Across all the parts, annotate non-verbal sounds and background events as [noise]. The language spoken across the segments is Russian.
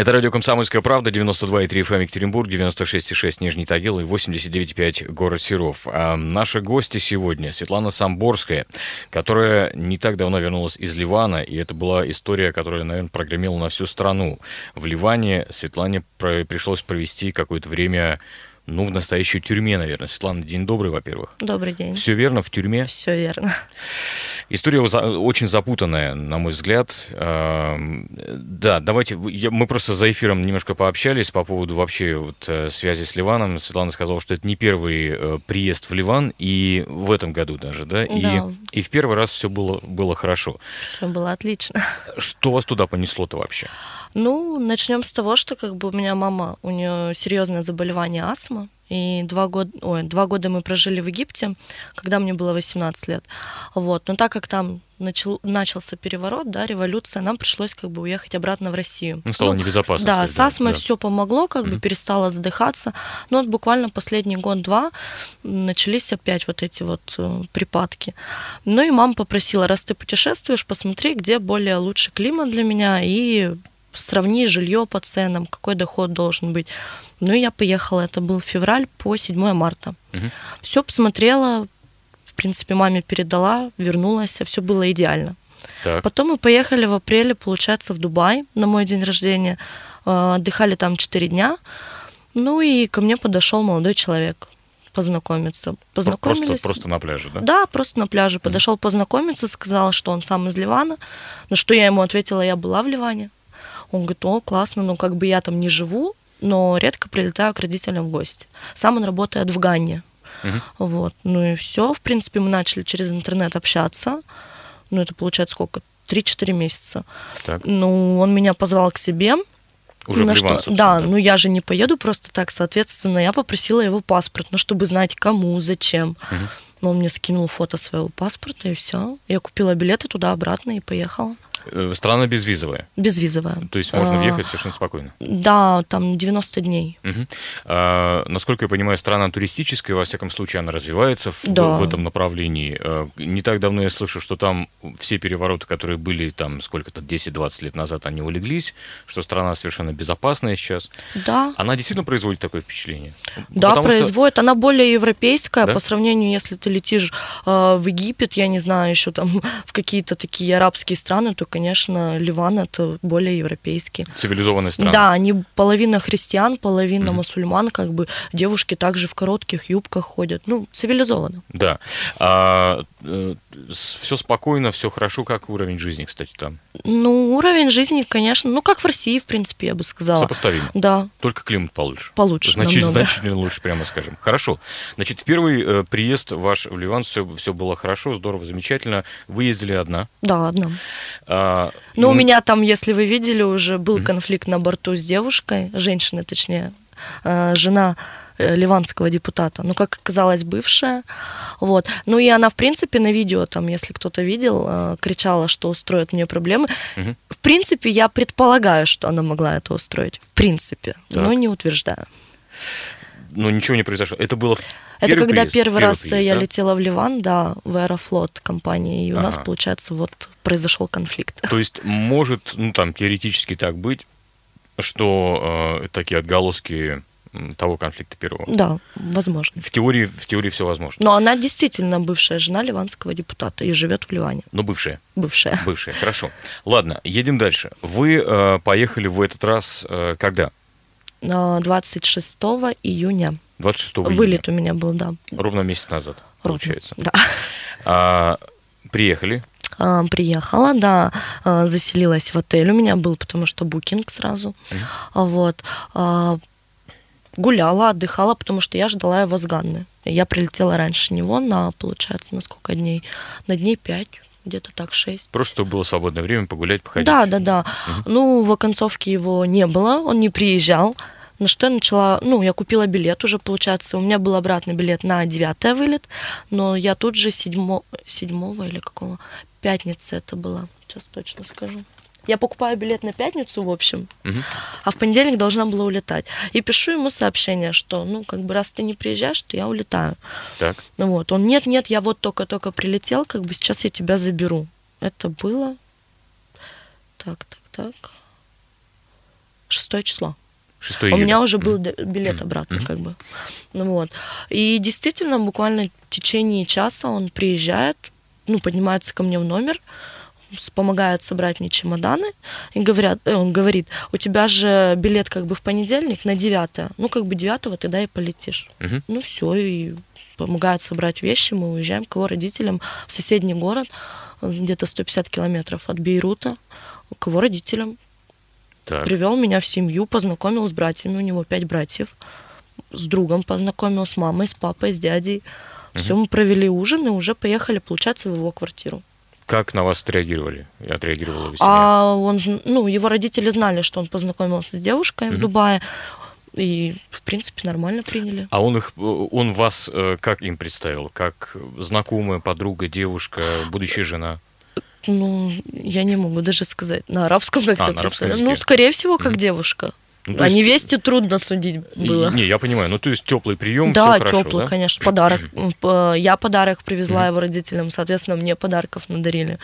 Это радио «Комсомольская правда», 92,3 FM Екатеринбург, 96,6 Нижний Тагил и 89,5 город Серов. А наши гости сегодня Светлана Самборская, которая не так давно вернулась из Ливана, и это была история, которая, наверное, прогремела на всю страну. В Ливане Светлане пришлось провести какое-то время ну, в настоящей тюрьме, наверное. Светлана, день добрый, во-первых. Добрый день. Все верно, в тюрьме? Все верно. История очень запутанная, на мой взгляд. Да, давайте, мы просто за эфиром немножко пообщались по поводу вообще вот э, связи с Ливаном. Светлана сказала, что это не первый э, приезд в Ливан, и в этом году даже, да? И, да. и в первый раз все было, было хорошо. Все было отлично. Что вас туда понесло-то вообще? Ну, начнем с того, что как бы у меня мама, у нее серьезное заболевание астма. И два года, ой, два года мы прожили в Египте, когда мне было 18 лет. Вот. Но так как там начал, начался переворот, да, революция, нам пришлось как бы уехать обратно в Россию. Ну, стало ну, небезопасно. Да, с астмой да. все помогло, как mm-hmm. бы перестала задыхаться. Но вот буквально последний год-два начались опять вот эти вот э, припадки. Ну и мама попросила, раз ты путешествуешь, посмотри, где более лучший климат для меня, и сравни жилье по ценам, какой доход должен быть. Ну, и я поехала, это был февраль по 7 марта. Угу. Все посмотрела, в принципе, маме передала, вернулась, а все было идеально. Так. Потом мы поехали в апреле, получается, в Дубай на мой день рождения. Э, отдыхали там 4 дня. Ну и ко мне подошел молодой человек познакомиться. Познакомились. Просто, просто на пляже, да? Да, просто на пляже. Подошел познакомиться, сказал, что он сам из Ливана. На что я ему ответила, я была в Ливане. Он говорит, о, классно, ну как бы я там не живу, но редко прилетаю к родителям в гости. Сам он работает в Ганне. Угу. Вот. Ну и все, в принципе, мы начали через интернет общаться. Ну, это получается сколько? Три-четыре месяца. Так. Ну, он меня позвал к себе. Уже на в Ливан, что, да, да, ну я же не поеду просто так, соответственно, я попросила его паспорт, ну, чтобы знать, кому, зачем. Угу. Но он мне скинул фото своего паспорта, и все. Я купила билеты туда-обратно и поехала. Э, страна безвизовая? Безвизовая. То есть можно а, въехать совершенно спокойно? Да, там 90 дней. Угу. А, насколько я понимаю, страна туристическая, во всяком случае, она развивается в, да. в этом направлении. А, не так давно я слышу, что там все перевороты, которые были там сколько-то 10-20 лет назад, они улеглись, что страна совершенно безопасная сейчас. Да. Она действительно производит такое впечатление? Да, Потому производит. Что... Она более европейская да? по сравнению, если ты летишь э, в Египет, я не знаю, еще там [laughs] в какие-то такие арабские страны, то, конечно, Ливан это более европейский. Цивилизованная страна. Да, они половина христиан, половина mm-hmm. мусульман, как бы девушки также в коротких юбках ходят. Ну, цивилизованно. Да. А, э, все спокойно, все хорошо, как уровень жизни, кстати, там? Ну, уровень жизни, конечно, ну, как в России, в принципе, я бы сказала. Сопоставимо. Да. Только климат получше. Получше. Значит, значительно лучше, прямо скажем. Хорошо. Значит, в первый э, приезд ваш в Ливан все, все было хорошо, здорово, замечательно. Вы ездили одна? Да, одна. А, ну, ну, у меня там, если вы видели, уже был mm-hmm. конфликт на борту с девушкой, женщиной, точнее, э, жена э, ливанского депутата, ну, как оказалось, бывшая, вот. Ну, и она, в принципе, на видео, там, если кто-то видел, э, кричала, что устроит мне проблемы. Угу. В принципе, я предполагаю, что она могла это устроить, в принципе, так. но не утверждаю. Но ничего не произошло. Это было это когда приезд, первый, первый раз приезд, я да? летела в Ливан, да, в Аэрофлот компании, и у ага. нас, получается, вот произошел конфликт. То есть может, ну там теоретически так быть, что э, такие отголоски того конфликта первого. Да, возможно. В теории, в теории все возможно. Но она действительно бывшая жена ливанского депутата и живет в Ливане. Но бывшая. Бывшая. Бывшая, хорошо. Ладно, едем дальше. Вы э, поехали в этот раз э, когда? 26 июня. 26 июня. Вылет у меня был, да. Ровно месяц назад, Ровно, получается. Да. А, приехали. А, приехала, да, а, заселилась в отель у меня был, потому что букинг сразу. Mm. Вот. А, гуляла, отдыхала, потому что я ждала его с Ганны. Я прилетела раньше него на, получается, на сколько дней? На дней пять где-то так, шесть. Просто чтобы было свободное время погулять, походить. Да, да, да. Угу. Ну, в оконцовке его не было, он не приезжал. На что я начала, ну, я купила билет уже, получается, у меня был обратный билет на 9 вылет, но я тут же 7, 7 или какого, пятница это была, сейчас точно скажу. Я покупаю билет на пятницу, в общем, угу. а в понедельник должна была улетать. И пишу ему сообщение, что, ну, как бы, раз ты не приезжаешь, то я улетаю. Так. Ну вот, он, нет, нет, я вот только-только прилетел, как бы сейчас я тебя заберу. Это было... Так, так, так. 6 число. 6 У меня уже был билет обратно, Мгм. как бы. Ну вот. И действительно, буквально в течение часа он приезжает, ну, поднимается ко мне в номер, помогает собрать мне чемоданы, и говорят, э, он говорит, у тебя же билет как бы в понедельник на 9 ну, как бы 9 тогда и полетишь. Мгм. Ну, все, и помогает собрать вещи, мы уезжаем к его родителям в соседний город, где-то 150 километров от Бейрута, к его родителям. Так. Привел меня в семью, познакомил с братьями, у него пять братьев. С другом познакомил, с мамой, с папой, с дядей. Все, мы провели ужин и уже поехали, получается, в его квартиру. Как на вас отреагировали? Отреагировала его семья? А он, ну, его родители знали, что он познакомился с девушкой в Мгм. Дубае. И, в принципе, нормально приняли. А он их, он вас э, как им представил? Как знакомая, подруга, девушка, будущая жена? Ну, я не могу даже сказать. На арабском как-то А, на арабском. Ну, скорее всего, как Мгм. девушка. Ну, то О есть- невесте трудно судить было. Не, я понимаю. Ну, то есть теплый прием, Да, все хорошо, теплый, да? конечно. Подарок. Я подарок привезла его родителям, соответственно, мне подарков надарили.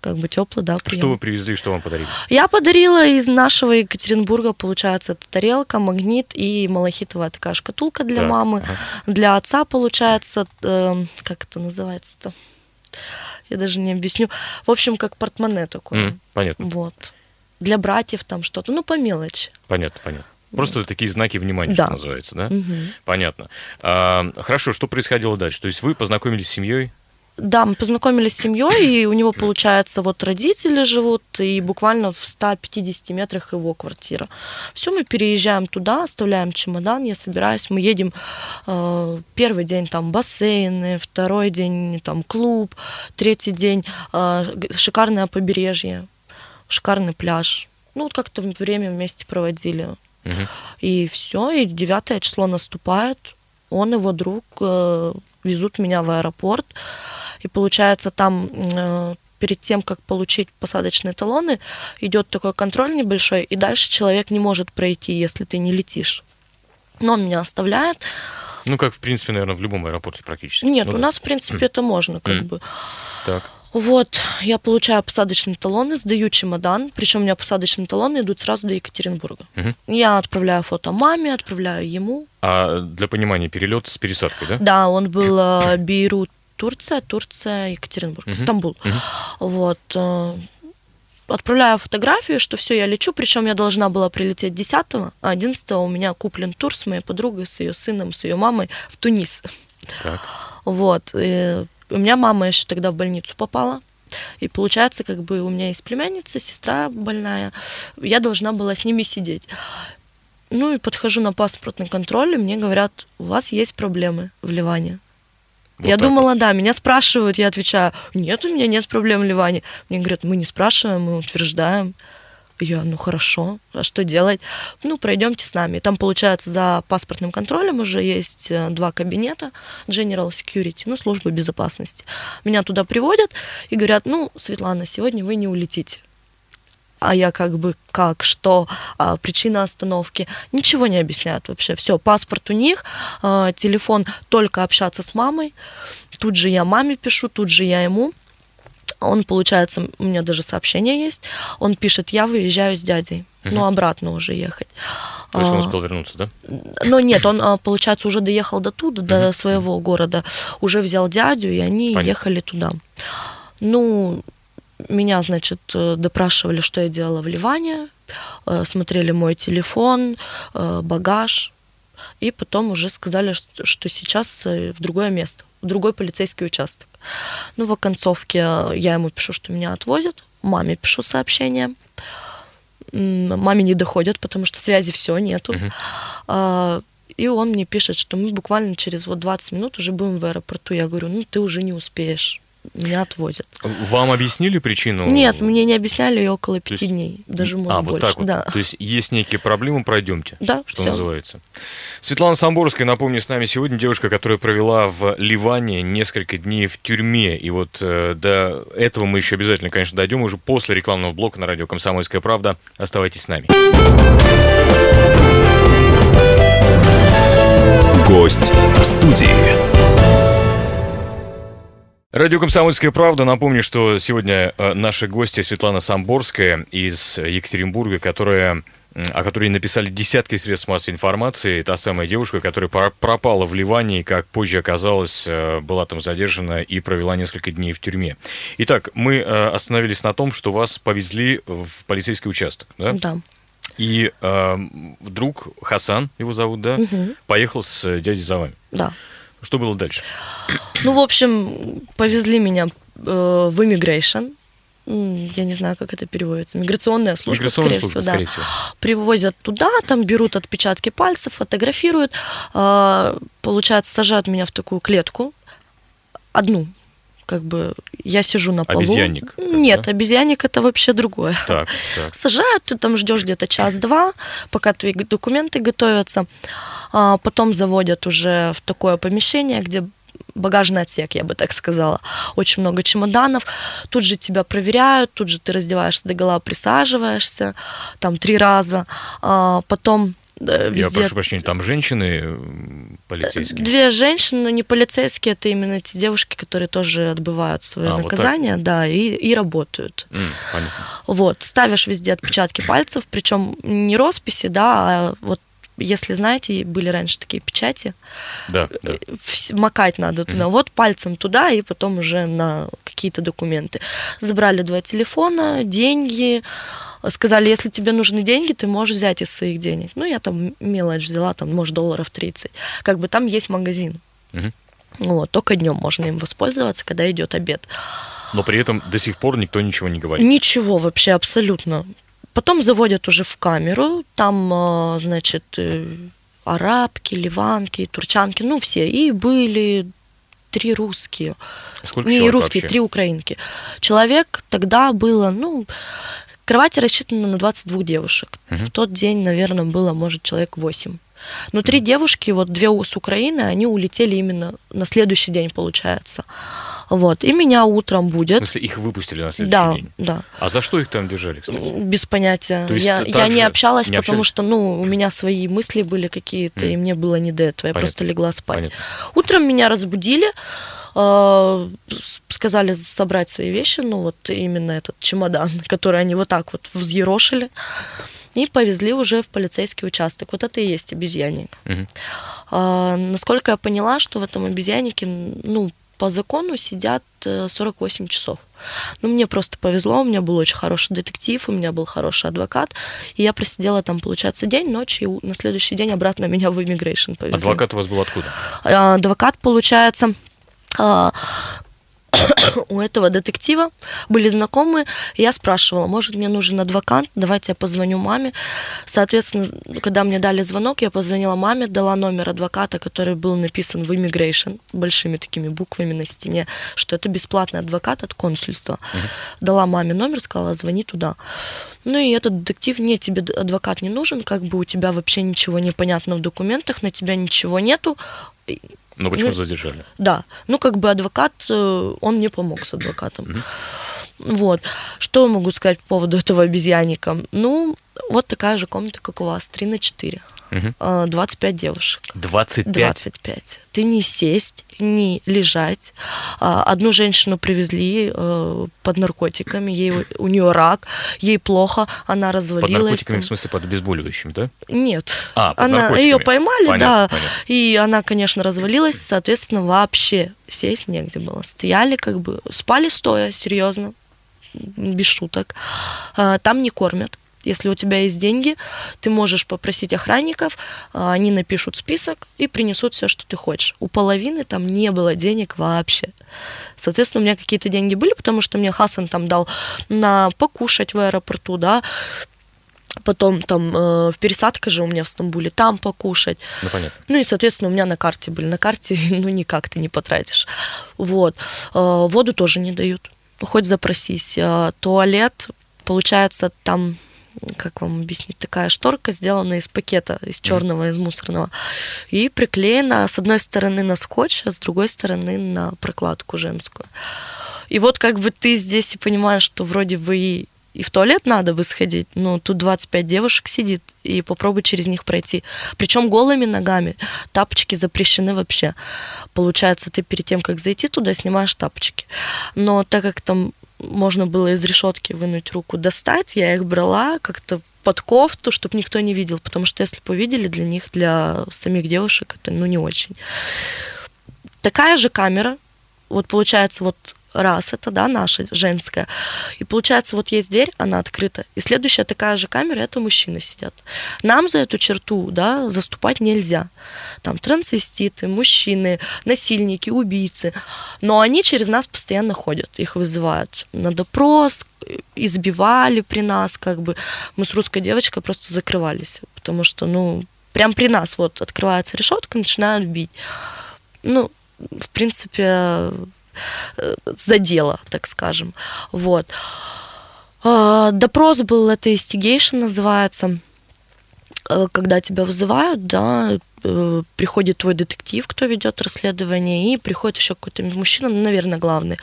Как бы теплый, да, прием. Что вы привезли, что вам подарили? Я подарила из нашего Екатеринбурга, получается, это тарелка, магнит и малахитовая такая шкатулка для Так, мамы. ага. Для отца, получается, э, как это называется-то? Я даже не объясню. В общем, как портмоне такое. М, Понятно, Вот. Для братьев там что-то, ну, по мелочи. понятно, понятно. Просто такие знаки внимания, Да. что называется, да? Мгм. Понятно. А, хорошо, что происходило дальше? То есть вы познакомились с семьей? Да, мы познакомились с семьей, и у него, получается, вот родители живут, и буквально в 150 метрах его квартира. Все, мы переезжаем туда, оставляем чемодан, я собираюсь, мы едем э, первый день там бассейны, второй день там клуб, третий день э, шикарное побережье, шикарный пляж. Ну, вот как-то время вместе проводили. Мгм. И все, и 9 число наступает, он его друг э, везут меня в аэропорт, и получается там э, перед тем, как получить посадочные талоны, идет такой контроль небольшой, и дальше человек не может пройти, если ты не летишь. Но он меня оставляет. Ну, как, в принципе, наверное, в любом аэропорте практически. Нет, Ну у да. нас, в принципе, это можно, как бы. Так. Вот, я получаю посадочные талоны, сдаю чемодан, причем у меня посадочные талоны идут сразу до Екатеринбурга. Мгм. Я отправляю фото маме, отправляю ему, А для понимания, перелет с пересадкой, да? Да, он был э, Бейрут, Турция, Турция, Екатеринбург, Мгм. Стамбул. Мгм. Вот. э, Отправляю фотографию, что все, я лечу, причем я должна была прилететь 10 а 11 у меня куплен тур с моей подругой, с ее сыном, с ее мамой в Тунис. Так. Вот. и у меня мама еще тогда в больницу попала. И получается, как бы у меня есть племянница, сестра больная. Я должна была с ними сидеть. Ну и подхожу на паспортный контроль, и мне говорят, у вас есть проблемы в Ливане. Вот я думала, вот. да, меня спрашивают, я отвечаю, нет, у меня нет проблем в Ливане. Мне говорят, мы не спрашиваем, мы утверждаем. Я, ну хорошо, а что делать? Ну, пройдемте с нами. Там, получается, за паспортным контролем уже есть э, два кабинета General Security, ну, служба безопасности. Меня туда приводят и говорят, ну, Светлана, сегодня вы не улетите. А я как бы, как, что, а, причина остановки. Ничего не объясняют вообще. Все, паспорт у них, а, телефон только общаться с мамой. Тут же я маме пишу, тут же я ему. Он, получается, у меня даже сообщение есть. Он пишет, я выезжаю с дядей. Мгм. Ну, обратно уже ехать. То есть он А, успел вернуться, да? но нет, он, а, получается, уже доехал до туда, до своего города, уже взял дядю, и они Понятно. ехали туда. Ну, меня, значит, э, допрашивали, что я делала в Ливане, э, смотрели мой телефон, э, багаж, и потом уже сказали, что, сейчас в другое место, в другой полицейский участок. Ну, в оконцовке я ему пишу, что меня отвозят, маме пишу сообщение, маме не доходят, потому что связи все нету. А, И он мне пишет, что мы буквально через вот 20 минут уже будем в аэропорту. Я говорю, ну ты уже не успеешь, меня отвозят. Вам объяснили причину? Нет, мне не объясняли ее около пяти есть- дней, даже а, может вот больше. так вот. Да, То есть есть некие проблемы, пройдемте. да, что всё. называется. Светлана Самборская, напомню, с нами сегодня девушка, которая провела в Ливане несколько дней в тюрьме. И вот э, до этого мы еще обязательно, конечно, дойдем уже после рекламного блока на радио «Комсомольская правда». Оставайтесь с нами. Гость в студии. Радио «Комсомольская правда». Напомню, что сегодня э, наша гостья Светлана Самборская из Екатеринбурга, которая о которой написали десятки средств массовой информации. Та самая девушка, которая пропала в Ливане, и, как позже оказалось, э, была там задержана и провела несколько дней в тюрьме. Итак, мы э, остановились на том, что вас повезли в полицейский участок, да? Да. И э, вдруг Хасан, его зовут, да, угу. поехал с дядей за вами. Да. Что было дальше? Ну, в общем, повезли меня э, в immigration, я не знаю, как это переводится, миграционная служба, Миграционная скорее, служба, всего, скорее да. всего. Привозят туда, там берут отпечатки пальцев, фотографируют, э, получается, сажают меня в такую клетку, одну, как бы я сижу на полу. Обезьянник. Нет, да? обезьянник это вообще другое. Так, [laughs] так. Сажают, ты там ждешь где-то час-два, пока твои документы готовятся. А потом заводят уже в такое помещение, где багажный отсек, я бы так сказала. Очень много чемоданов. Тут же тебя проверяют, тут же ты раздеваешься до гола, присаживаешься, там три раза. А, потом везде... Я прошу прощения, там женщины полицейские? Две женщины, но не полицейские, это именно те девушки, которые тоже отбывают свое а, наказание, вот да, и, и работают. Mm, понятно. Вот, ставишь везде отпечатки пальцев, причем не росписи, да, а вот если знаете, были раньше такие печати, да, да. Э, макать надо mm-hmm. вот пальцем туда и потом уже на какие-то документы. Забрали два телефона, деньги, сказали, если тебе нужны деньги, ты можешь взять из своих денег. Ну, я там мелочь взяла, там, может, долларов 30. Как бы там есть магазин. Mm-hmm. Вот, только днем можно им воспользоваться, когда идет обед. Но при этом до сих пор никто ничего не говорит. Ничего вообще, абсолютно. Потом заводят уже в камеру, там, а, значит, э, арабки, ливанки, турчанки, ну все. И были три русские. Сколько Не русские, вообще? три украинки. Человек тогда было, ну, кровати рассчитаны на 22 девушек. Угу. В тот день, наверное, было, может, человек 8. Но три девушки, вот две с Украины, они улетели именно на следующий день, получается. Вот. И меня утром будет. В смысле, их выпустили на следующий да, день? Да, А за что их там держали, кстати? Без понятия. То есть я, я не общалась, не потому общались? что, ну, у меня свои мысли были какие-то, Mm. и мне было не до этого. Я Понятно. просто легла спать. Понятно. Утром меня разбудили, с- сказали собрать свои вещи, ну, вот именно этот чемодан, [laughs] который они вот так вот взъерошили, и повезли уже в полицейский участок. Вот это и есть обезьянник. Мгм. А, насколько я поняла, что в этом обезьяннике, ну, по закону сидят э, 48 часов. Ну, мне просто повезло, у меня был очень хороший детектив, у меня был хороший адвокат, и я просидела там, получается, день, ночь, и на следующий день обратно [laughs] меня в immigration повезли. Адвокат у вас был откуда? А, Адвокат, получается, а, [coughs] у этого детектива были знакомые. Я спрашивала, может, мне нужен адвокат, давайте я позвоню маме. Соответственно, когда мне дали звонок, я позвонила маме, дала номер адвоката, который был написан в immigration, большими такими буквами на стене, что это бесплатный адвокат от консульства. Дала маме номер, сказала, звони туда. Ну и этот детектив, нет, тебе адвокат не нужен, как бы у тебя вообще ничего не понятно в документах, на тебя ничего нету. Ну, почему Ну, задержали? Да, ну как бы адвокат, э, он мне помог с адвокатом. Вот. Что я могу сказать по поводу этого обезьянника? Ну, вот такая же комната, как у вас, 3 на 4. Мгм. Э, 25 девушек. 25? 25. Ты не сесть, не лежать. А, Одну женщину привезли э, под наркотиками, ей, у нее рак, ей плохо, она Под развалилась. наркотиками, там. в смысле, под обезболивающим, да? Нет. А, под она, наркотиками. ее поймали, Понятно, да. понятно. И она, конечно, развалилась, соответственно, вообще сесть негде было. Стояли как бы, спали стоя, серьезно, без шуток. А, Там не кормят. Если у тебя есть деньги, ты можешь попросить охранников, а, они напишут список и принесут все, что ты хочешь. У половины там не было денег вообще. Соответственно, у меня какие-то деньги были, потому что мне Хасан там дал на покушать в аэропорту, да, потом там э, в пересадка же у меня в Стамбуле, там покушать. Ну, понятно. Ну и, соответственно, у меня на карте были. На карте, [laughs] ну, никак ты не потратишь. Вот. Э, Воду тоже не дают. Ну, хоть запросись. Э, Туалет, получается, там как вам объяснить, такая шторка сделана из пакета, из черного, из мусорного, и приклеена с одной стороны на скотч, а с другой стороны на прокладку женскую. И вот как бы ты здесь и понимаешь, что вроде бы и, и в туалет надо бы сходить, но тут 25 девушек сидит, и попробуй через них пройти. Причем голыми ногами. Тапочки запрещены вообще. Получается, ты перед тем, как зайти туда, снимаешь тапочки. Но так как там можно было из решетки вынуть руку, достать. Я их брала как-то под кофту, чтобы никто не видел, потому что если бы увидели, для них, для самих девушек, это ну не очень. Такая же камера, вот получается вот раз, это, да, наша женская. И получается, вот есть дверь, она открыта, и следующая такая же камера, это мужчины сидят. Нам за эту черту, да, заступать нельзя. Там трансвеститы, мужчины, насильники, убийцы. Но они через нас постоянно ходят, их вызывают на допрос, избивали при нас, как бы. Мы с русской девочкой просто закрывались, потому что, ну, прям при нас вот открывается решетка, начинают бить. Ну, в принципе, задела, так скажем. Вот. А, допрос был, это investigation называется, э, когда тебя вызывают, да, э, приходит твой детектив, кто ведет расследование, и приходит еще какой-то мужчина, ну, наверное, главный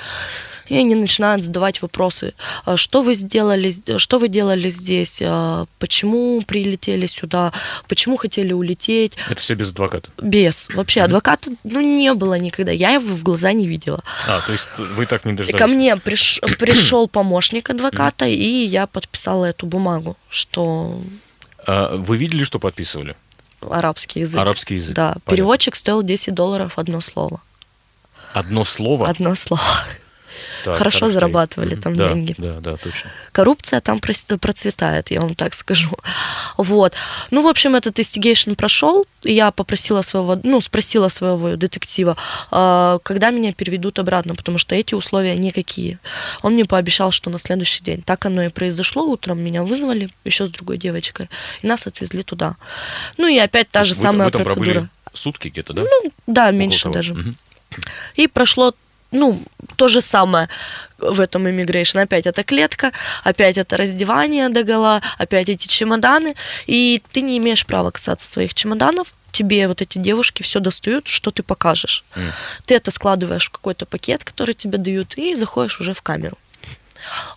и они начинают задавать вопросы, «А что вы сделали, что вы делали здесь, а почему прилетели сюда, почему хотели улететь. Это все без адвоката? Без. Вообще адвоката ну, не было никогда, я его в глаза не видела. А, то есть вы так не дождались? Ко мне приш, пришел помощник адвоката, и я подписала эту бумагу, что... А вы видели, что подписывали? Арабский язык. Арабский язык. Да. Понятно. Переводчик стоил 10 долларов одно слово. Одно слово? Одно слово. Хорошо, хорошо зарабатывали там да, деньги. Да, да, точно. Коррупция там процветает, я вам так скажу. Вот. Ну, в общем, этот investigation прошел, и я попросила своего, ну, спросила своего детектива, а, когда меня переведут обратно, потому что эти условия никакие. Он мне пообещал, что на следующий день. Так оно и произошло. Утром меня вызвали еще с другой девочкой, и нас отвезли туда. Ну, и опять та же вы, самая вы там процедура. Сутки где-то, да? Ну, да, меньше того. даже. Угу. И прошло ну, то же самое в этом immigration. Опять это клетка, опять это раздевание до гола, опять эти чемоданы. И ты не имеешь права касаться своих чемоданов, тебе вот эти девушки все достают, что ты покажешь. Mm. Ты это складываешь в какой-то пакет, который тебе дают, и заходишь уже в камеру.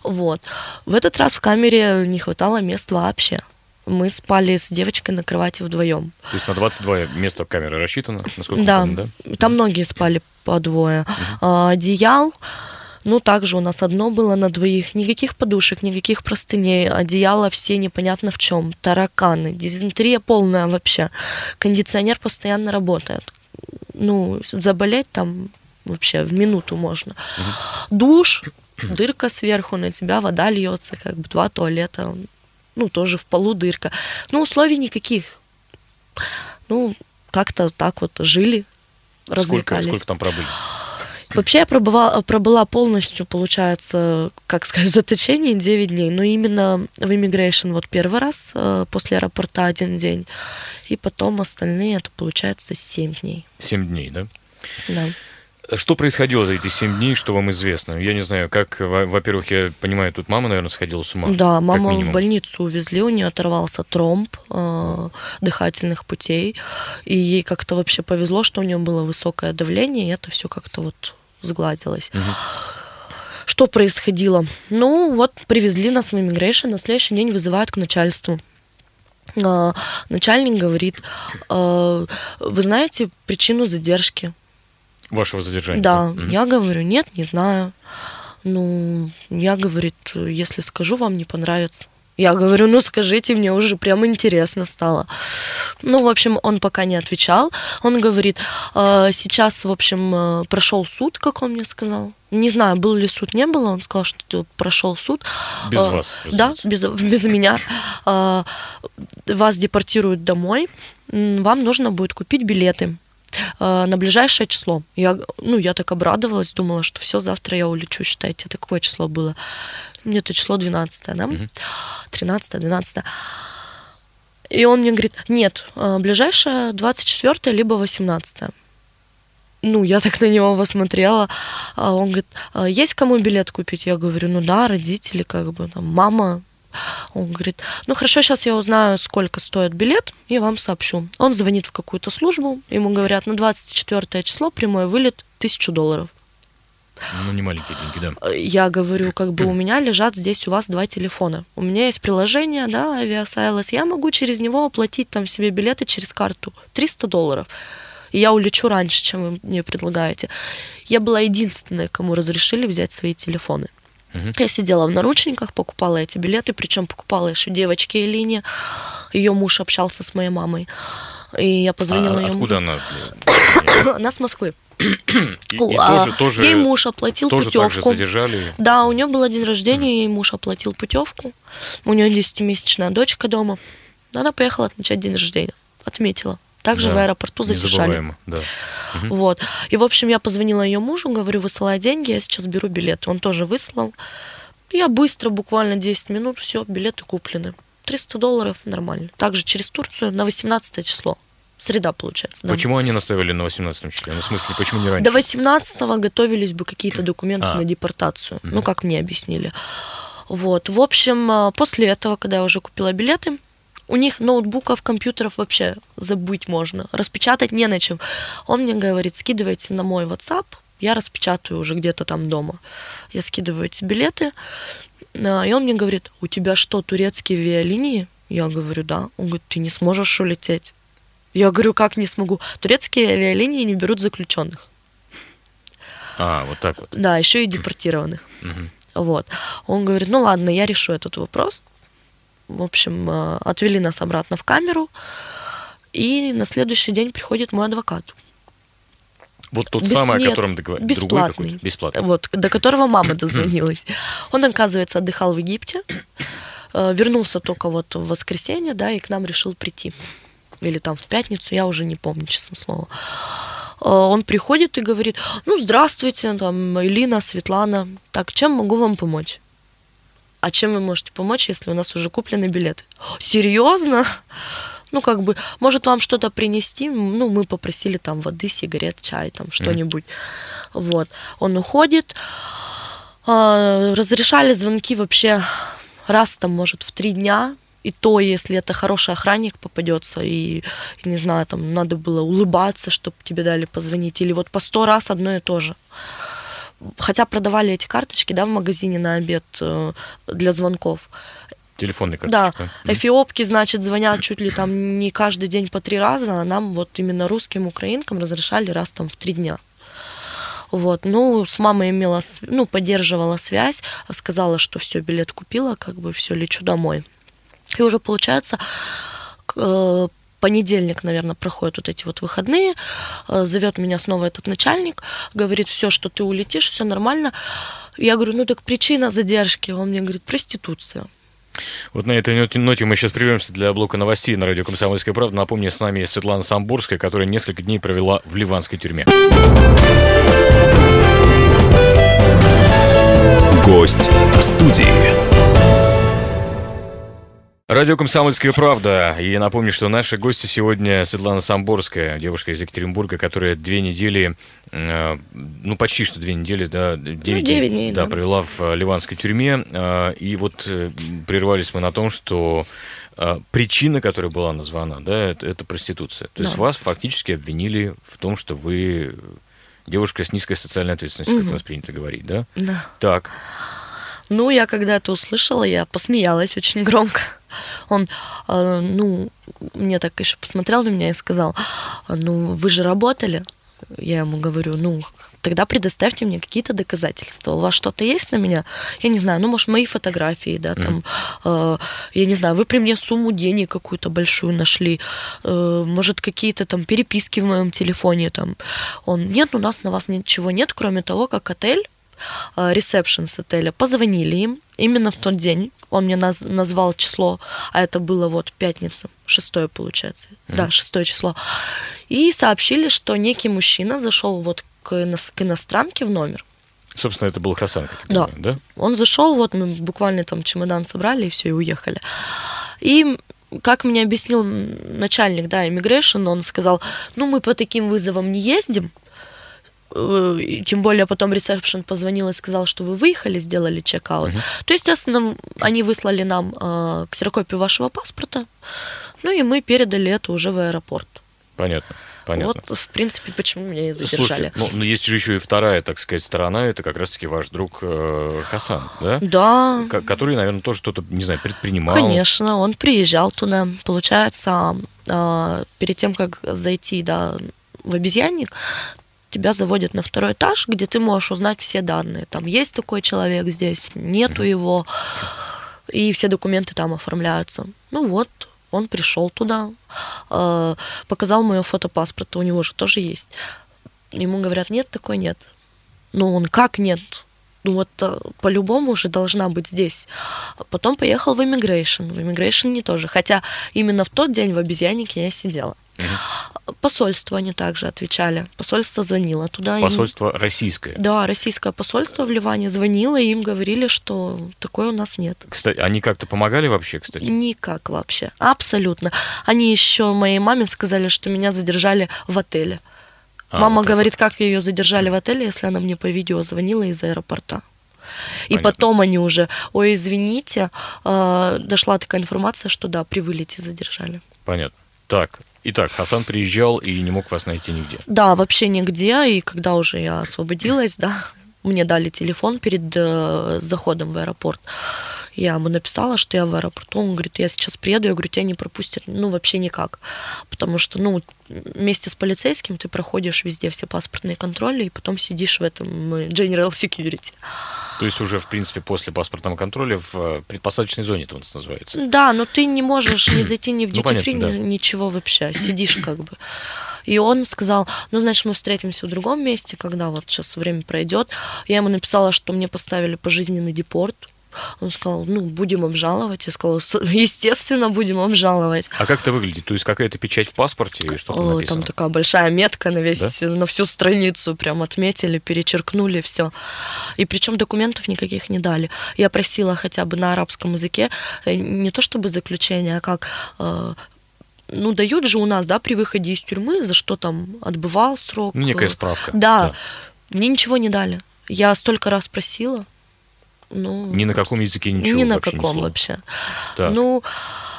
Вот. В этот раз в камере не хватало мест вообще. Мы спали с девочкой на кровати вдвоем. То есть на 22 место камеры рассчитано, насколько да. помню, да? Там многие спали по двое. Угу. А, одеял, ну, также у нас одно было на двоих. Никаких подушек, никаких простыней. Одеяло все непонятно в чем. Тараканы, дизентерия полная вообще. Кондиционер постоянно работает. Ну, заболеть там вообще в минуту можно. Угу. Душ, дырка сверху, на тебя вода льется, как бы два туалета. Ну, тоже в полу дырка. Ну, условий никаких. Ну, как-то так вот жили, развлекались. Сколько, сколько там пробыли? Вообще я пробыла, пробыла полностью, получается, как сказать, в заточении 9 дней, но именно в immigration вот первый раз э, после аэропорта один день, и потом остальные, это получается 7 дней. 7 дней, да? Да. Что происходило за эти семь дней, что вам известно? Я не знаю, как, во-первых, я понимаю, тут мама, наверное, сходила с ума. Да, маму в больницу увезли, у нее оторвался тромб э, дыхательных путей, и ей как-то вообще повезло, что у нее было высокое давление, и это все как-то вот сгладилось. Угу. Что происходило? Ну, вот привезли нас в immigration, на следующий день вызывают к начальству. Э, начальник говорит, э, вы знаете причину задержки? Вашего задержания? Да, да. я говорю, нет, не знаю. Ну, я, говорит, если скажу, вам не понравится. Я говорю, ну скажите, мне уже прям интересно стало. Ну, в общем, он пока не отвечал. Он говорит, «А, сейчас, в общем, э, прошел суд, как он мне сказал. Не знаю, был ли суд, не было. Он сказал, что прошел суд. Без а, вас? Да, без, без меня. А, вас депортируют домой. Вам нужно будет купить билеты на ближайшее число. Я, ну, я так обрадовалась, думала, что все, завтра я улечу, считайте. Это какое число было? Мне-то число 12, да? 13, 12. И он мне говорит, нет, э, ближайшее 24 либо 18. Ну, я так на него посмотрела. А он говорит, «А есть кому билет купить? Я говорю, ну да, родители, как бы, там, мама, он говорит, ну хорошо, сейчас я узнаю, сколько стоит билет, и вам сообщу. Он звонит в какую-то службу, ему говорят, на 24 число прямой вылет, тысячу долларов. Ну, не маленькие деньги, да. Я говорю, как бы у [clears throat] меня лежат здесь у вас два телефона. У меня есть приложение, да, Aviasailos. Я могу через него оплатить там себе билеты через карту. 300 долларов. И я улечу раньше, чем вы мне предлагаете. Я была единственная, кому разрешили взять свои телефоны. Угу. Я сидела в наручниках, покупала эти билеты, причем покупала еще девочке Элине. Ее муж общался с моей мамой. И я позвонила а ее откуда мужу. она? [coughs] Она с Москвы. [coughs] И, и А, тоже, тоже, Ей муж оплатил тоже так же путевку. задержали. Да, у нее был день рождения, ей муж оплатил путевку. У нее 10-месячная дочка дома. Она поехала отмечать день рождения. Отметила. Также Да, в аэропорту задержали. Да. Вот. И, в общем, я позвонила ее мужу, говорю, высылай деньги, я сейчас беру билеты. Он тоже выслал. Я быстро, буквально 10 минут, все, билеты куплены. 300 долларов нормально. Также через Турцию на 18 число. Среда, получается. да. Почему они настаивали на 18 числе? Ну, в смысле, почему не раньше? До 18-го готовились бы какие-то документы А. на депортацию. Мгм. Ну, как мне объяснили. Вот. В общем, а, после этого, когда я уже купила билеты, у них ноутбуков, компьютеров вообще забыть можно. Распечатать не на чем. Он мне говорит, скидывайте на мой WhatsApp, я распечатаю уже где-то там дома. Я скидываю эти билеты, а, и он мне говорит, у тебя что, турецкие авиалинии? Я говорю, да. Он говорит, ты не сможешь улететь. Я говорю, как не смогу? Турецкие авиалинии не берут заключенных. А, вот так вот. Да, еще и депортированных. Вот. Он говорит, ну ладно, я решу этот вопрос. В общем, э, отвели нас обратно в камеру. И на следующий день приходит мой адвокат. Вот тот Без- самый, о нет, котором договорились. Другой бесплатный. Бесплатный. Вот, до которого мама [clears throat] дозвонилась. Он, оказывается, отдыхал в Египте. э, Вернулся только вот в воскресенье, да, и к нам решил прийти. Или там в пятницу, я уже не помню, честное слово. Э, Он приходит и говорит, ну, здравствуйте, там, Элина, Светлана, так, чем могу вам помочь? А чем вы можете помочь, если у нас уже куплены билеты? Серьезно? Ну, как бы, может вам что-то принести? Ну, мы попросили там воды, сигарет, чай, там что-нибудь. Вот. Он уходит. А, Разрешали звонки вообще раз там, может, в три дня. И то, если это хороший охранник попадется, и, и, не знаю, там надо было улыбаться, чтобы тебе дали позвонить. Или вот по сто раз одно и то же. Хотя продавали эти карточки, да, в магазине на обед э, для звонков. Телефонный Да, карточка. Мгм. эфиопки, значит, звонят чуть ли там не каждый день по три раза, а нам вот именно русским украинкам разрешали раз там в три дня. Вот, ну, с мамой имела, ну, поддерживала связь, сказала, что все, билет купила, как бы все, лечу домой. И уже получается, э, понедельник, наверное, проходят вот эти вот выходные, э, зовет меня снова этот начальник, говорит, все, что ты улетишь, все нормально. Я говорю, ну так причина задержки. Он мне говорит, проституция. Вот на этой ноте- мы сейчас прервемся для блока новостей на радио «Комсомольская правда». Напомню, с нами есть Светлана Самбурская, которая несколько дней провела в ливанской тюрьме. Гость в студии. Радио «Комсомольская правда». И напомню, что наши гости сегодня Светлана Самборская, девушка из Екатеринбурга, которая две недели, э, ну почти что две недели, да, девять девять дней, да, да. провела в э, ливанской тюрьме. Э, И вот прервались мы на том, что причина, которая была названа, да, это, это проституция. То есть Да. вас фактически обвинили в том, что вы девушка с низкой социальной ответственностью, как Мгм. у нас принято говорить, да? Да. Так. Ну, я когда это услышала, я посмеялась очень громко. Он, э, ну, мне так еще посмотрел на меня и сказал, ну, вы же работали. Я ему говорю, ну, тогда предоставьте мне какие-то доказательства. У вас что-то есть на меня? Я не знаю, ну, может, мои фотографии, да, там, э, я не знаю, вы при мне сумму денег какую-то большую нашли, э, может, какие-то там переписки в моем телефоне, там. Он, нет, у нас на вас ничего нет, кроме того, как отель ресепшн с отеля, позвонили им именно в тот день. Он мне наз- назвал число, а это было вот пятница, шестое получается. Да, шестое число. И сообщили, что некий мужчина зашел вот к, ино- к иностранке в номер. Собственно, это был Хасан, как Да. понимаю, да? Он зашел, вот мы буквально там чемодан собрали и все, и уехали. И как мне объяснил начальник, да, immigration, он сказал, ну мы по таким вызовам не ездим, Э, тем более потом ресепшн позвонил и сказал, что вы выехали, сделали чек-аут. То, естественно, они выслали нам э, ксерокопию вашего паспорта, ну и мы передали это уже в аэропорт. Понятно. Понятно. Вот, в принципе, почему меня и задержали. Слушайте, ну, но есть же еще и вторая, так сказать, сторона, это как раз-таки ваш друг э, Хасан, да? Да, Ко- Который, наверное, тоже что-то, не знаю, предпринимал. Конечно, он приезжал туда. Получается, а, перед тем, как зайти да, в обезьянник, тебя заводят на второй этаж, где ты можешь узнать все данные. Там есть такой человек здесь, нету его, и все документы там оформляются. Ну вот, он пришел туда, э, показал мое фото паспорта, у него же тоже есть. Ему говорят, нет, такой нет. Ну, он как нет? Ну вот э, по-любому уже должна быть здесь. Потом поехал в immigration. В immigration не тоже. Хотя именно в тот день в обезьяннике я сидела. Угу. Посольство они также отвечали. Посольство звонило туда. Посольство им... российское? Да, российское посольство в Ливане звонило, и им говорили, что такое у нас нет. Кстати, они как-то помогали вообще, кстати? Никак вообще, абсолютно. Они еще моей маме сказали, что меня задержали в отеле. А, Мама вот говорит, как ее задержали в отеле, если она мне по видео звонила из аэропорта. И Понятно. потом они уже, ой, извините, э, дошла такая информация, что да, при вылете задержали. Понятно. Так, Итак, Хасан приезжал и не мог вас найти нигде. Да, вообще нигде. И когда уже я освободилась, да, мне дали телефон перед э, заходом в аэропорт. Я ему написала, что я в аэропорту. Он говорит, я сейчас приеду. Я говорю, тебя не пропустят. Ну, вообще никак. Потому что, ну, вместе с полицейским ты проходишь везде все паспортные контроли, и потом сидишь в этом э, General Security. То есть уже, в принципе, после паспортного контроля в э, предпосадочной зоне это у нас называется. Да, но ты не можешь не зайти ни в duty [coughs] free, ну, да. ничего вообще. Сидишь как бы. И он сказал, ну, значит, мы встретимся в другом месте, когда вот сейчас время пройдет. Я ему написала, что мне поставили пожизненный депорт, он сказал, ну, будем обжаловать. Я сказала, естественно, будем обжаловать. А как это выглядит? То есть какая-то печать в паспорте или что-то написано? Там такая большая метка на весь, да? на всю страницу прям отметили, перечеркнули все. И причем документов никаких не дали. Я просила хотя бы на арабском языке э, не то чтобы заключение, а как э, ну, дают же у нас, да, при выходе из тюрьмы, за что там отбывал срок. Ну, некая справка. Да. да. Мне ничего не дали. Я столько раз просила. Ну, ни на каком языке ничего. Ни на каком вообще. Так. Ну,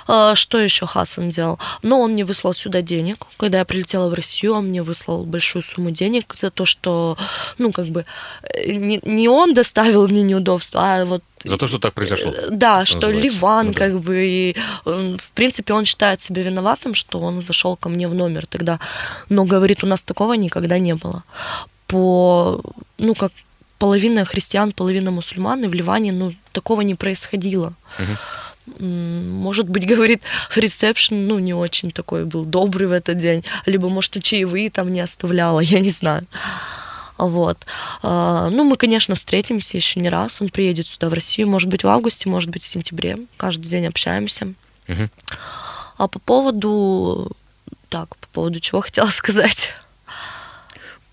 а, что еще Хасан делал? Ну, он мне выслал сюда денег. Когда я прилетела в Россию, он мне выслал большую сумму денег за то, что, ну, как бы, э, не, не он доставил мне неудобства, а вот за то, что так произошло. Э, да, что, что Ливан, ну, да. как бы, и, в принципе, он считает себя виноватым, что он зашел ко мне в номер тогда. Но говорит, у нас такого никогда не было. По, ну, как половина христиан, половина мусульман, и в Ливане, ну, такого не происходило. Угу. Может быть, [laughs] говорит, ресепшн, ну, не очень такой был добрый в этот день, либо, может, и чаевые там не оставляла, [laughs] я не знаю. Вот. А, ну, мы, конечно, встретимся еще не раз. Он приедет сюда, в Россию, может быть, в августе, может быть, в сентябре. Каждый день общаемся. Угу. А по поводу... Так, по поводу чего хотела [laughs] сказать?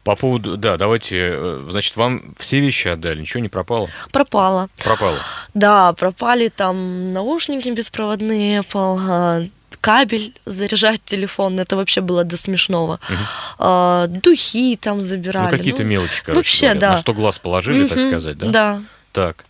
По поводу, да, давайте, э, значит, вам все вещи отдали, ничего не пропало? Пропало. Пропало. Да, пропали там наушники беспроводные Apple, а, кабель заряжать телефон, это вообще было до смешного. Угу. А, духи там забирали. Ну, какие-то ну, мелочи, короче Вообще, говоря. да. На что глаз положили, угу, так сказать, да? Да. Так.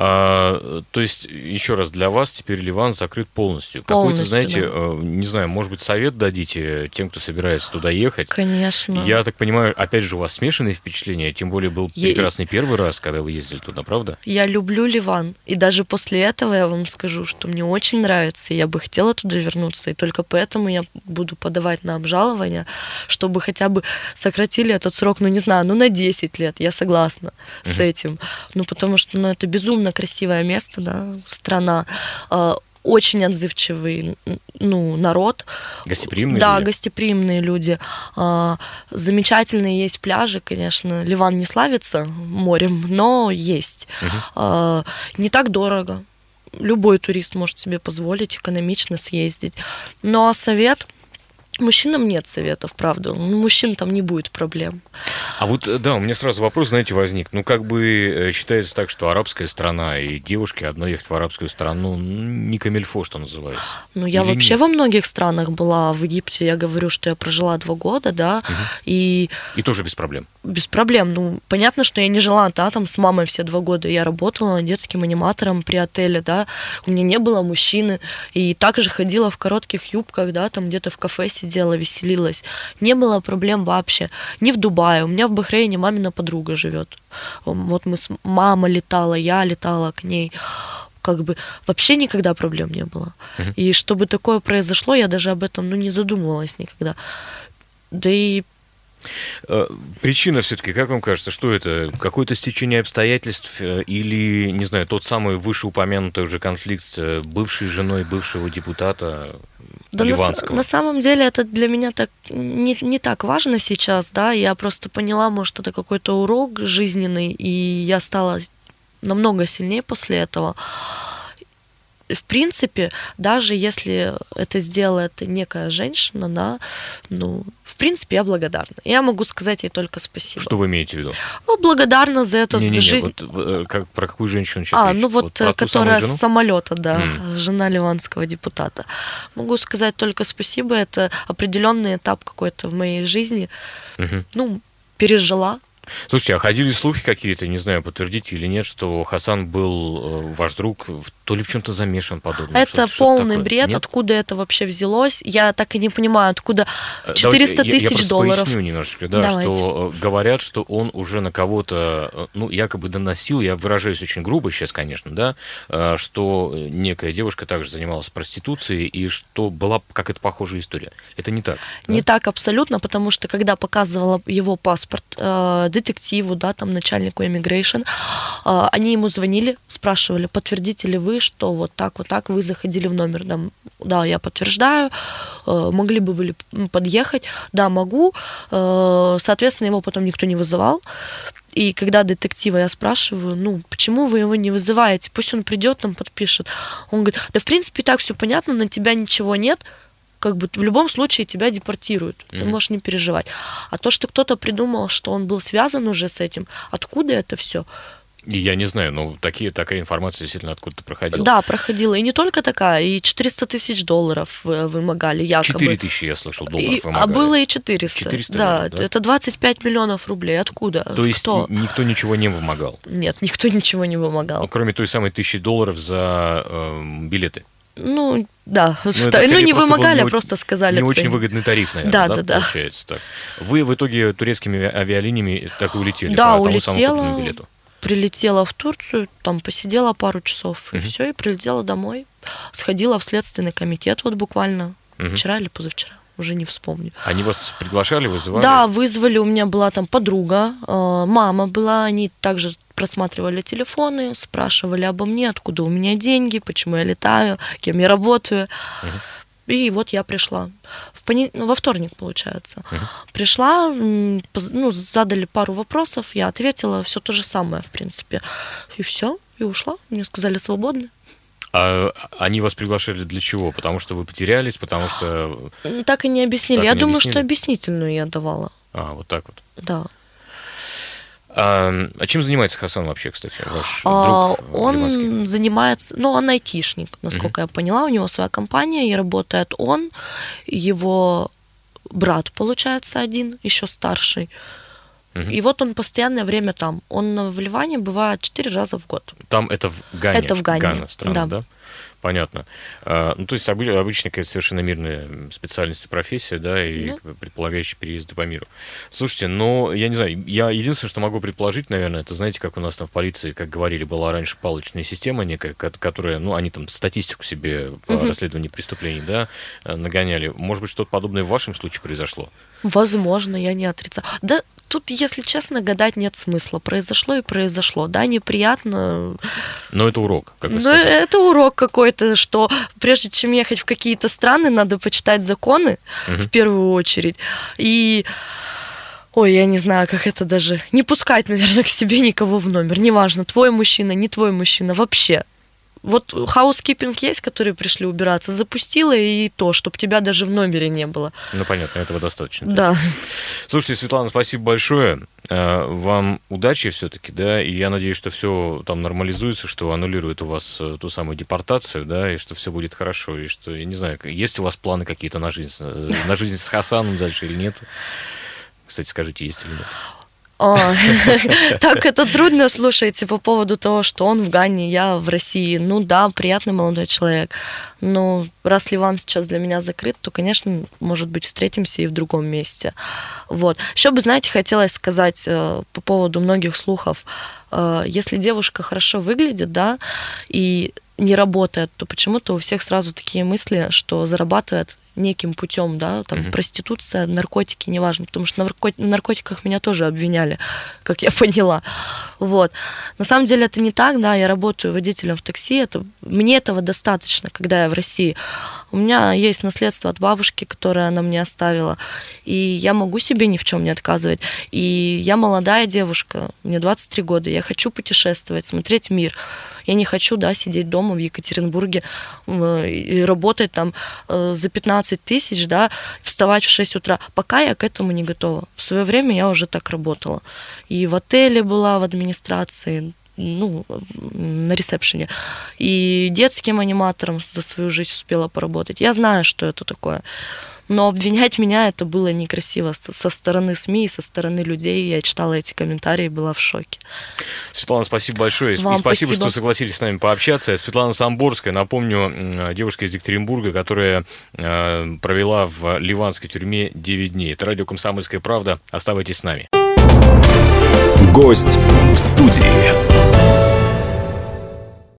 А, то есть, еще раз, для вас теперь Ливан закрыт полностью. полностью Какой-то, знаете, да. Э, не знаю, может быть, совет дадите тем, кто собирается туда ехать? Конечно. Я так понимаю, опять же, у вас смешанные впечатления, тем более был я... прекрасный первый раз, когда вы ездили туда, правда? Я люблю Ливан, и даже после этого я вам скажу, что мне очень нравится, и я бы хотела туда вернуться, и только поэтому я буду подавать на обжалование, чтобы хотя бы сократили этот срок, ну, не знаю, ну, на 10 лет, я согласна uh-huh. с этим. Ну, потому что, ну, это безумно безумно красивое место, да, страна а, очень отзывчивый ну, народ. Гостеприимные да, люди? гостеприимные люди. А, замечательные есть пляжи, конечно. Ливан не славится морем, но есть. Угу. Не так дорого. Любой турист может себе позволить экономично съездить. Ну а совет – Мужчинам нет советов, правда. Ну, мужчин там не будет проблем. А вот, э, да, у меня сразу вопрос, знаете, возник. Ну, как бы э, считается так, что арабская страна и девушки одно ехать в арабскую страну не камельфо, что называется. Ну, я Или вообще нет? во многих странах была. В Египте я говорю, что я прожила два года, да, угу. и... И тоже без проблем? Без проблем. Ну, понятно, что я не жила, да, там с мамой все два года. Я работала детским аниматором при отеле, да. У меня не было мужчины. И также ходила в коротких юбках, да, там где-то в кафе сидела сидела, веселилась. Не было проблем вообще. Не в Дубае. У меня в Бахрейне мамина подруга живет. Вот мы с мама летала, я летала к ней как бы вообще никогда проблем не было. Uh-huh. И чтобы такое произошло, я даже об этом ну, не задумывалась никогда. Да и Э, причина все-таки, как вам кажется, что это? Какое-то стечение обстоятельств э, или, не знаю, тот самый вышеупомянутый уже конфликт с бывшей женой бывшего депутата да на, на самом деле это для меня так не, не так важно сейчас, да, я просто поняла, может, это какой-то урок жизненный, и я стала намного сильнее после этого в принципе, даже если это сделает некая женщина, она, ну, в принципе, я благодарна. Я могу сказать ей только спасибо. Что вы имеете в виду? Ну, благодарна за эту не, не, жизнь. Вот, э, как, про какую женщину сейчас А, речь? ну вот, вот которая с самолета, да, mm. жена ливанского депутата. Могу сказать только спасибо. Это определенный этап какой-то в моей жизни. Mm-hmm. Ну, пережила, Слушайте, а ходили слухи какие-то, не знаю, подтвердите или нет, что Хасан был э, ваш друг, то ли в чем-то замешан подобно. Это что полный что бред, нет? откуда это вообще взялось. Я так и не понимаю, откуда 400 э, тысяч я, я долларов. поясню немножечко, да, Давайте. что э, говорят, что он уже на кого-то, ну, якобы доносил, я выражаюсь очень грубо сейчас, конечно, да, что некая девушка также занималась проституцией, и что была какая-то похожая история. Это не так. Не да? так абсолютно, потому что когда показывала его паспорт, детективу, да, там, начальнику immigration, а, они ему звонили, спрашивали, подтвердите ли вы, что вот так, вот так вы заходили в номер. Да, да я подтверждаю, а, могли бы вы подъехать? Да, могу. А, соответственно, его потом никто не вызывал. И когда детектива я спрашиваю, ну, почему вы его не вызываете? Пусть он придет, там подпишет. Он говорит, да, в принципе, так все понятно, на тебя ничего нет, как бы в любом случае тебя депортируют. Mm-hmm. Ты можешь не переживать. А то, что кто-то придумал, что он был связан уже с этим, откуда это все? Я не знаю, но такие, такая информация действительно откуда-то проходила. Да, проходила. И не только такая, и 400 тысяч долларов вымогали якобы. 4 тысячи, я слышал, долларов и, вымогали. А было и 400. 400 да, да, это 25 миллионов рублей. Откуда? То есть Кто? никто ничего не вымогал? Нет, никто ничего не вымогал. Ну, кроме той самой тысячи долларов за э, билеты. Ну, да. Ну, это ну не вымогали, а просто сказали. Не цену. очень выгодный тариф, наверное, да, да, да, получается так. Вы в итоге турецкими авиалиниями так и улетели да, по улетела, тому самому билету? Прилетела в Турцию, там посидела пару часов, и все, и прилетела домой. Сходила в следственный комитет вот буквально угу. вчера или позавчера уже не вспомню. Они вас приглашали, вызывали? Да, вызвали. У меня была там подруга, э, мама была. Они также просматривали телефоны, спрашивали обо мне, откуда у меня деньги, почему я летаю, кем я работаю. Угу. И вот я пришла. В пони... ну, во вторник, получается. Угу. Пришла, ну, задали пару вопросов, я ответила все то же самое, в принципе. И все, и ушла. Мне сказали свободны. А они вас приглашали для чего? Потому что вы потерялись, потому что... Так и не объяснили. Так я не думаю, объяснили? что объяснительную я давала. А, вот так вот. Да. А, чем занимается Хасан вообще, кстати, ваш а, друг Он ливанский? занимается, ну, он айтишник, насколько uh-huh. я поняла, у него своя компания, и работает он, его брат, получается, один, еще старший. И вот он постоянное время там. Он в Ливане бывает четыре раза в год. Там это в Гане? Это в Гане, Гана страна, да. да? Понятно. А, ну, то есть обычная какая-то совершенно мирная специальность и профессия, да, и да. предполагающие переезды по миру. Слушайте, но я не знаю, я единственное, что могу предположить, наверное, это, знаете, как у нас там в полиции, как говорили, была раньше палочная система некая, которая, ну, они там статистику себе по угу. расследованию преступлений, да, э, нагоняли. Может быть, что-то подобное в вашем случае произошло? Возможно, я не отрицаю. Да, тут, если честно, гадать нет смысла. Произошло и произошло. Да, неприятно. Но это урок, как Но это урок какой-то, что прежде чем ехать в какие-то страны, надо почитать законы угу. в первую очередь. И Ой, я не знаю, как это даже... Не пускать, наверное, к себе никого в номер. Неважно, твой мужчина, не твой мужчина, вообще. Вот housekeeping есть, которые пришли убираться, запустила и то, чтобы тебя даже в номере не было. Ну, понятно, этого достаточно. Да. Слушайте, Светлана, спасибо большое. Э, вам удачи все-таки, да, и я надеюсь, что все там нормализуется, что аннулирует у вас э, ту самую депортацию, да, и что все будет хорошо, и что, я не знаю, есть у вас планы какие-то на жизнь, э, на жизнь с Хасаном дальше или нет? Кстати, скажите, есть или нет? [laughs] Так это трудно, слушайте, по поводу того, что он в Гане, я в России. Ну да, приятный молодой человек. Но раз Ливан сейчас для меня закрыт, то, конечно, может быть, встретимся и в другом месте. Вот. Еще бы, знаете, хотелось сказать э, по поводу многих слухов. Э, если девушка хорошо выглядит, да, и не работает, то почему-то у всех сразу такие мысли, что зарабатывает неким путем, да, там mm-hmm. проституция, наркотики, неважно, потому что на наркотиках меня тоже обвиняли, как я [laughs] поняла. Вот. На самом деле это не так, да, я работаю водителем в такси, это, мне этого достаточно, когда я в России. У меня есть наследство от бабушки, которое она мне оставила, и я могу себе ни в чем не отказывать. И я молодая девушка, мне 23 года, я хочу путешествовать, смотреть мир. Я не хочу, да, сидеть дома в Екатеринбурге и работать там э, за 15 тысяч, да, вставать в 6 утра. Пока я к этому не готова. В свое время я уже так работала. И в отеле была, в администрации, ну, на ресепшене. И детским аниматором за свою жизнь успела поработать. Я знаю, что это такое. Но обвинять меня это было некрасиво со стороны СМИ, со стороны людей. Я читала эти комментарии и была в шоке. Светлана, спасибо большое. Вам и спасибо, спасибо, что согласились с нами пообщаться. Светлана Самборская, напомню, девушка из Екатеринбурга, которая э, провела в ливанской тюрьме 9 дней. Это радио «Комсомольская правда». Оставайтесь с нами. Гость в студии.